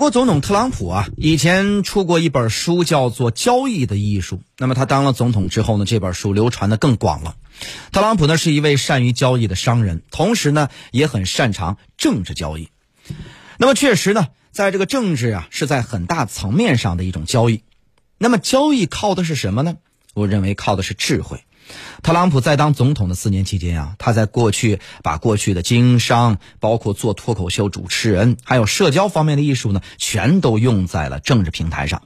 美国总统特朗普啊，以前出过一本书，叫做《交易的艺术》。那么他当了总统之后呢，这本书流传的更广了。特朗普呢是一位善于交易的商人，同时呢也很擅长政治交易。那么确实呢，在这个政治啊，是在很大层面上的一种交易。那么交易靠的是什么呢？我认为靠的是智慧。特朗普在当总统的四年期间啊，他在过去把过去的经商，包括做脱口秀主持人，还有社交方面的艺术呢，全都用在了政治平台上。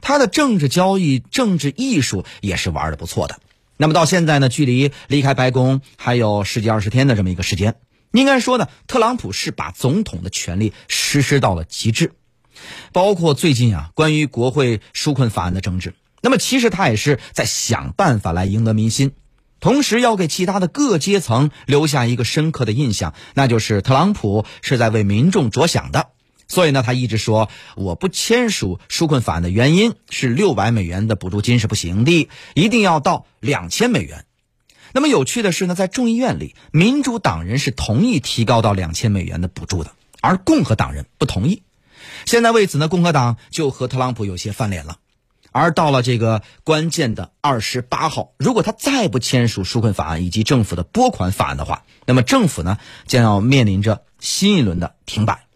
他的政治交易、政治艺术也是玩的不错的。那么到现在呢，距离离开白宫还有十几二十天的这么一个时间，应该说呢，特朗普是把总统的权力实施到了极致。包括最近啊，关于国会纾困法案的争执。那么其实他也是在想办法来赢得民心，同时要给其他的各阶层留下一个深刻的印象，那就是特朗普是在为民众着想的。所以呢，他一直说我不签署纾困法案的原因是六百美元的补助金是不行的，一定要到两千美元。那么有趣的是呢，在众议院里，民主党人是同意提高到两千美元的补助的，而共和党人不同意。现在为此呢，共和党就和特朗普有些翻脸了。而到了这个关键的二十八号，如果他再不签署纾困法案以及政府的拨款法案的话，那么政府呢将要面临着新一轮的停摆。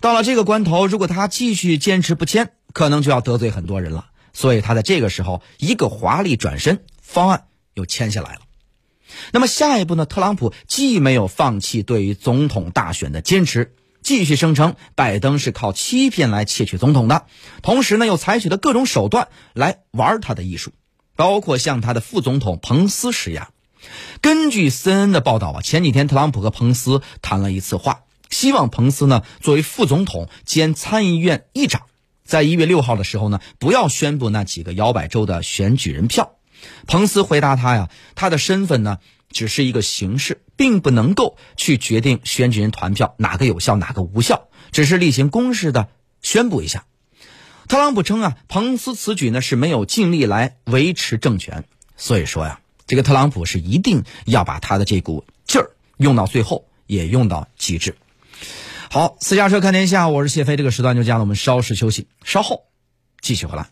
到了这个关头，如果他继续坚持不签，可能就要得罪很多人了。所以他在这个时候一个华丽转身，方案又签下来了。那么下一步呢？特朗普既没有放弃对于总统大选的坚持。继续声称拜登是靠欺骗来窃取总统的，同时呢又采取了各种手段来玩他的艺术，包括向他的副总统彭斯施压。根据 CNN 的报道啊，前几天特朗普和彭斯谈了一次话，希望彭斯呢作为副总统兼参议院议长，在一月六号的时候呢不要宣布那几个摇摆州的选举人票。彭斯回答他呀，他的身份呢。只是一个形式，并不能够去决定选举人团票哪个有效哪个无效，只是例行公事的宣布一下。特朗普称啊，彭斯此举呢是没有尽力来维持政权，所以说呀，这个特朗普是一定要把他的这股劲儿用到最后，也用到极致。好，私家车看天下，我是谢飞，这个时段就这样了，我们稍事休息，稍后继续回来。